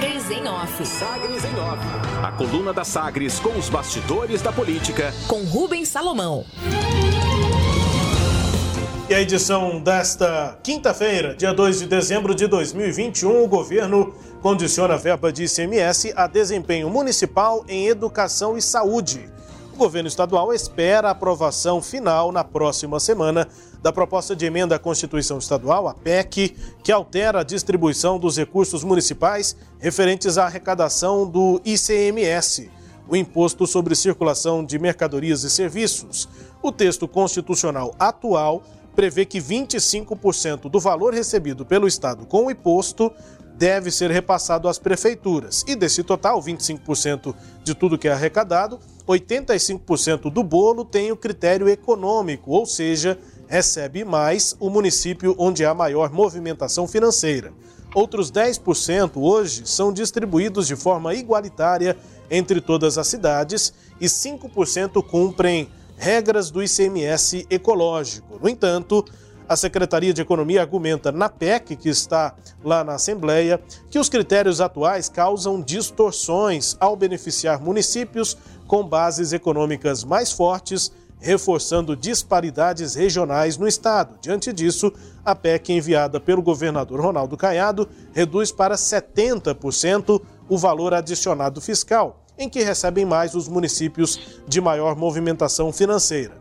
Sagres em Off. Sagres em Off. A coluna da Sagres com os bastidores da política. Com Rubens Salomão. E a edição desta quinta-feira, dia 2 de dezembro de 2021, o governo condiciona a verba de ICMS a desempenho municipal em educação e saúde. O governo estadual espera a aprovação final na próxima semana da proposta de emenda à Constituição Estadual, a PEC, que altera a distribuição dos recursos municipais referentes à arrecadação do ICMS, o Imposto sobre Circulação de Mercadorias e Serviços. O texto constitucional atual prevê que 25% do valor recebido pelo Estado com o imposto deve ser repassado às prefeituras. E desse total, 25% de tudo que é arrecadado, 85% do bolo tem o critério econômico, ou seja, recebe mais o município onde há maior movimentação financeira. Outros 10% hoje são distribuídos de forma igualitária entre todas as cidades e 5% cumprem regras do ICMS ecológico. No entanto, a Secretaria de Economia argumenta na PEC, que está lá na Assembleia, que os critérios atuais causam distorções ao beneficiar municípios com bases econômicas mais fortes, reforçando disparidades regionais no Estado. Diante disso, a PEC enviada pelo governador Ronaldo Caiado reduz para 70% o valor adicionado fiscal em que recebem mais os municípios de maior movimentação financeira.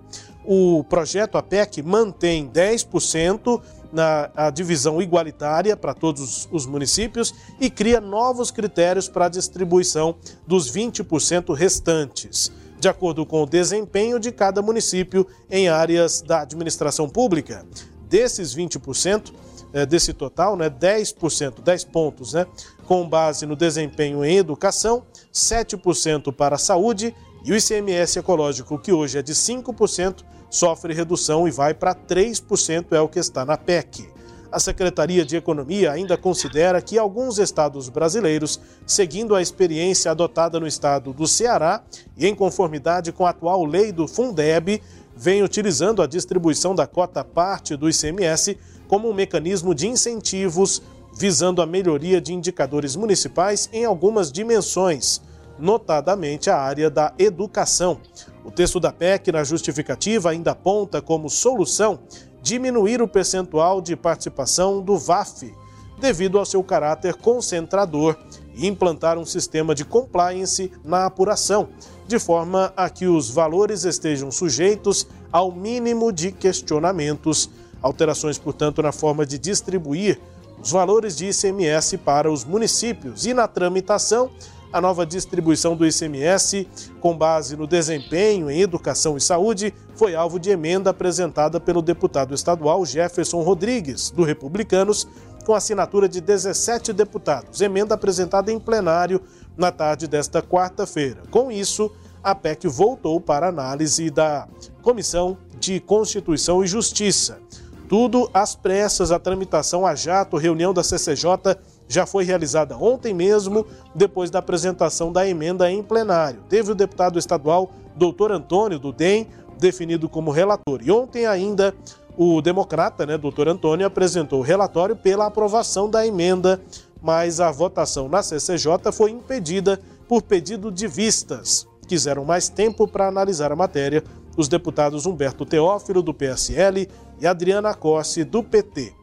O projeto APEC mantém 10% na a divisão igualitária para todos os municípios e cria novos critérios para a distribuição dos 20% restantes, de acordo com o desempenho de cada município em áreas da administração pública. Desses 20%, é, desse total, né, 10%, 10 pontos, né, com base no desempenho em educação, 7% para a saúde e o ICMS ecológico, que hoje é de 5%, sofre redução e vai para 3%, é o que está na PEC. A Secretaria de Economia ainda considera que alguns estados brasileiros, seguindo a experiência adotada no estado do Ceará e em conformidade com a atual lei do Fundeb, vem utilizando a distribuição da cota parte do ICMS como um mecanismo de incentivos visando a melhoria de indicadores municipais em algumas dimensões, notadamente a área da educação. O texto da PEC, na justificativa, ainda aponta como solução diminuir o percentual de participação do VAF, devido ao seu caráter concentrador, e implantar um sistema de compliance na apuração, de forma a que os valores estejam sujeitos ao mínimo de questionamentos. Alterações, portanto, na forma de distribuir os valores de ICMS para os municípios e na tramitação, a nova distribuição do ICMS, com base no desempenho em educação e saúde, foi alvo de emenda apresentada pelo deputado estadual Jefferson Rodrigues, do Republicanos, com assinatura de 17 deputados. Emenda apresentada em plenário na tarde desta quarta-feira. Com isso, a PEC voltou para análise da Comissão de Constituição e Justiça. Tudo às pressas, a tramitação a jato, reunião da CCJ já foi realizada ontem mesmo, depois da apresentação da emenda em plenário. Teve o deputado estadual doutor Antônio do DEM definido como relator. E ontem ainda o democrata, né, doutor Antônio, apresentou o relatório pela aprovação da emenda, mas a votação na CCJ foi impedida por pedido de vistas. Quiseram mais tempo para analisar a matéria os deputados Humberto Teófilo, do PSL, e Adriana Corse, do PT.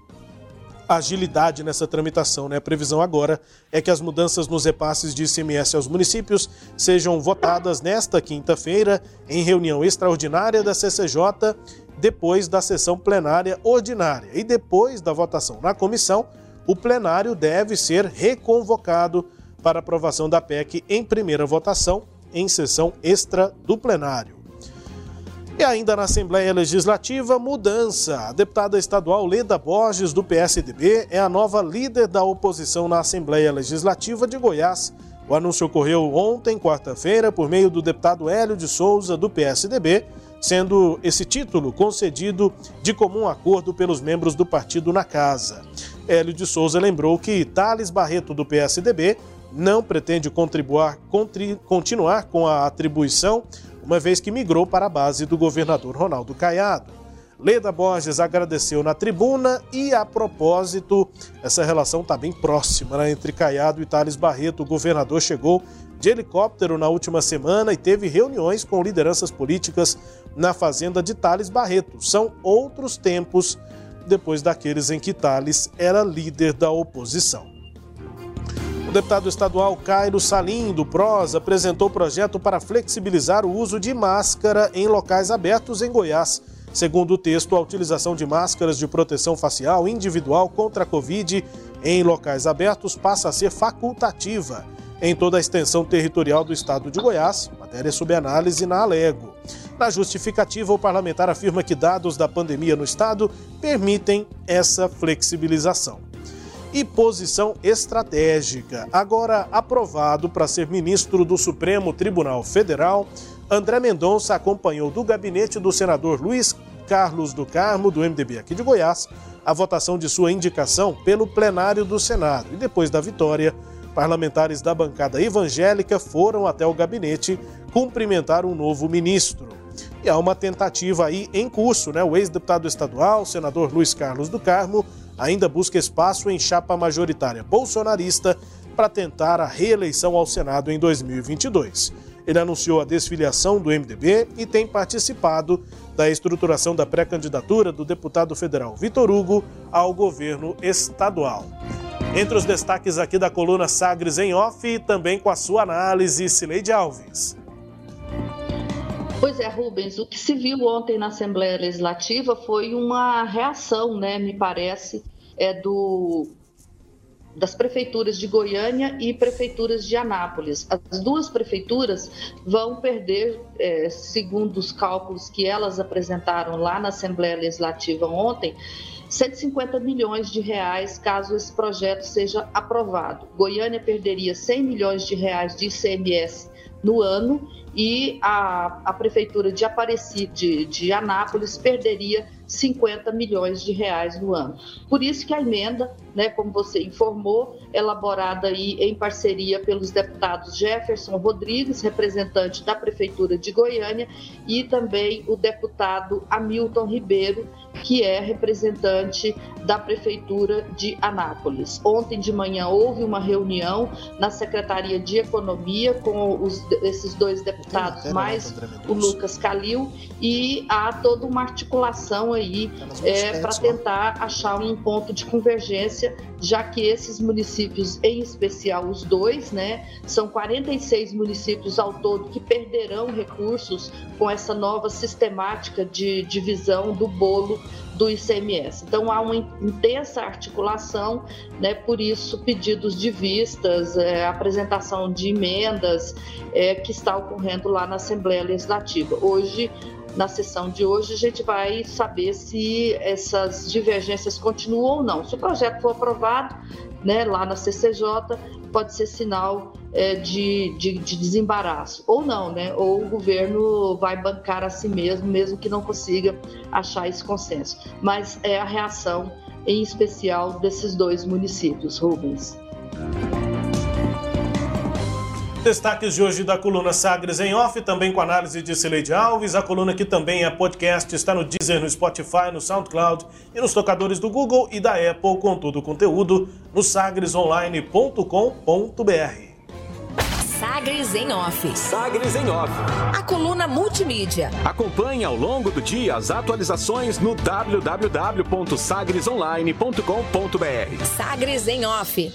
Agilidade nessa tramitação, né? A previsão agora é que as mudanças nos repasses de ICMS aos municípios sejam votadas nesta quinta-feira, em reunião extraordinária da CCJ, depois da sessão plenária ordinária. E depois da votação na comissão, o plenário deve ser reconvocado para aprovação da PEC em primeira votação, em sessão extra do plenário. E ainda na Assembleia Legislativa, mudança. A deputada estadual Leda Borges, do PSDB, é a nova líder da oposição na Assembleia Legislativa de Goiás. O anúncio ocorreu ontem, quarta-feira, por meio do deputado Hélio de Souza, do PSDB, sendo esse título concedido de comum acordo pelos membros do partido na casa. Hélio de Souza lembrou que Thales Barreto, do PSDB, não pretende contribuir, continuar com a atribuição uma vez que migrou para a base do governador Ronaldo Caiado. Leda Borges agradeceu na tribuna e, a propósito, essa relação está bem próxima né, entre Caiado e Thales Barreto. O governador chegou de helicóptero na última semana e teve reuniões com lideranças políticas na fazenda de Thales Barreto. São outros tempos depois daqueles em que Thales era líder da oposição. Deputado estadual Cairo Salim, do PROS, apresentou projeto para flexibilizar o uso de máscara em locais abertos em Goiás. Segundo o texto, a utilização de máscaras de proteção facial individual contra a Covid em locais abertos passa a ser facultativa em toda a extensão territorial do estado de Goiás, matéria sob análise na Alego. Na justificativa, o parlamentar afirma que dados da pandemia no estado permitem essa flexibilização. E posição estratégica. Agora aprovado para ser ministro do Supremo Tribunal Federal, André Mendonça acompanhou do gabinete do senador Luiz Carlos do Carmo, do MDB aqui de Goiás, a votação de sua indicação pelo plenário do Senado. E depois da vitória, parlamentares da bancada evangélica foram até o gabinete cumprimentar um novo ministro. E há uma tentativa aí em curso, né? O ex-deputado estadual, senador Luiz Carlos do Carmo, ainda busca espaço em chapa majoritária bolsonarista para tentar a reeleição ao Senado em 2022. Ele anunciou a desfiliação do MDB e tem participado da estruturação da pré-candidatura do deputado federal Vitor Hugo ao governo estadual. Entre os destaques aqui da coluna Sagres em Off, também com a sua análise, Cileide Alves. Pois é, Rubens, o que se viu ontem na Assembleia Legislativa foi uma reação, né, me parece, é do das prefeituras de Goiânia e prefeituras de Anápolis. As duas prefeituras vão perder, é, segundo os cálculos que elas apresentaram lá na Assembleia Legislativa ontem, 150 milhões de reais caso esse projeto seja aprovado. Goiânia perderia 100 milhões de reais de ICMS no ano e a, a prefeitura de Aparecida, de, de Anápolis, perderia 50 milhões de reais no ano. Por isso que a emenda, né, como você informou, elaborada aí em parceria pelos deputados Jefferson Rodrigues, representante da prefeitura de Goiânia, e também o deputado Hamilton Ribeiro, que é representante da Prefeitura de Anápolis. Ontem de manhã houve uma reunião na Secretaria de Economia com os, esses dois deputados, mais o Lucas Calil, e há toda uma articulação aí é, para tentar achar um ponto de convergência, já que esses municípios, em especial os dois, né, são 46 municípios ao todo que perderão recursos com essa nova sistemática de divisão do bolo do ICMS. Então há uma intensa articulação, né, por isso pedidos de vistas, é, apresentação de emendas é, que está ocorrendo lá na Assembleia Legislativa. Hoje na sessão de hoje, a gente vai saber se essas divergências continuam ou não. Se o projeto for aprovado né, lá na CCJ, pode ser sinal é, de, de, de, desembaraço. Ou não, né? Ou o governo vai bancar a si mesmo, mesmo que não consiga achar esse consenso. Mas é a reação, em especial, desses dois municípios, Rubens. Destaques de hoje da coluna Sagres em Off, também com análise de Cileide Alves. A coluna que também é podcast, está no Deezer, no Spotify, no SoundCloud e nos tocadores do Google e da Apple, com todo o conteúdo no sagresonline.com.br. Sagres em Off. Sagres em Off. A coluna multimídia. Acompanhe ao longo do dia as atualizações no www.sagresonline.com.br. Sagres em Off.